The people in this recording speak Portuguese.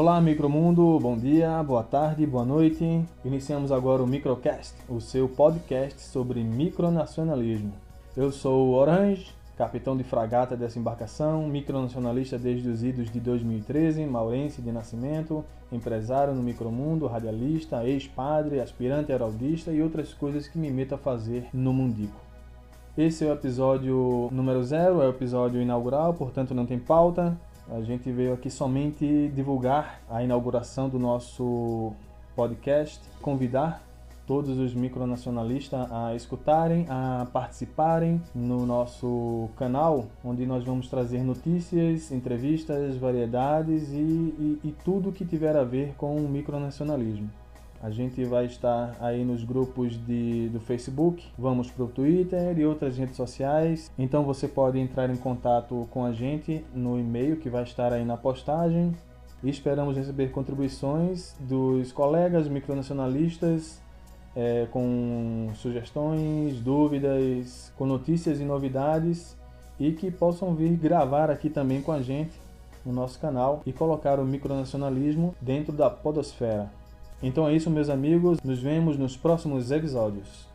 Olá, Micromundo, bom dia, boa tarde, boa noite. Iniciamos agora o Microcast, o seu podcast sobre micronacionalismo. Eu sou o Orange, capitão de fragata dessa embarcação, micronacionalista desde os idos de 2013, maurense de nascimento, empresário no micromundo, radialista, ex-padre, aspirante heraldista e outras coisas que me meto a fazer no mundico. Esse é o episódio número zero, é o episódio inaugural, portanto não tem pauta. A gente veio aqui somente divulgar a inauguração do nosso podcast, convidar todos os micronacionalistas a escutarem, a participarem no nosso canal, onde nós vamos trazer notícias, entrevistas, variedades e, e, e tudo que tiver a ver com o micronacionalismo. A gente vai estar aí nos grupos de, do Facebook, vamos para o Twitter e outras redes sociais. Então você pode entrar em contato com a gente no e-mail que vai estar aí na postagem. E esperamos receber contribuições dos colegas micronacionalistas é, com sugestões, dúvidas, com notícias e novidades e que possam vir gravar aqui também com a gente no nosso canal e colocar o micronacionalismo dentro da podosfera. Então é isso, meus amigos. Nos vemos nos próximos episódios.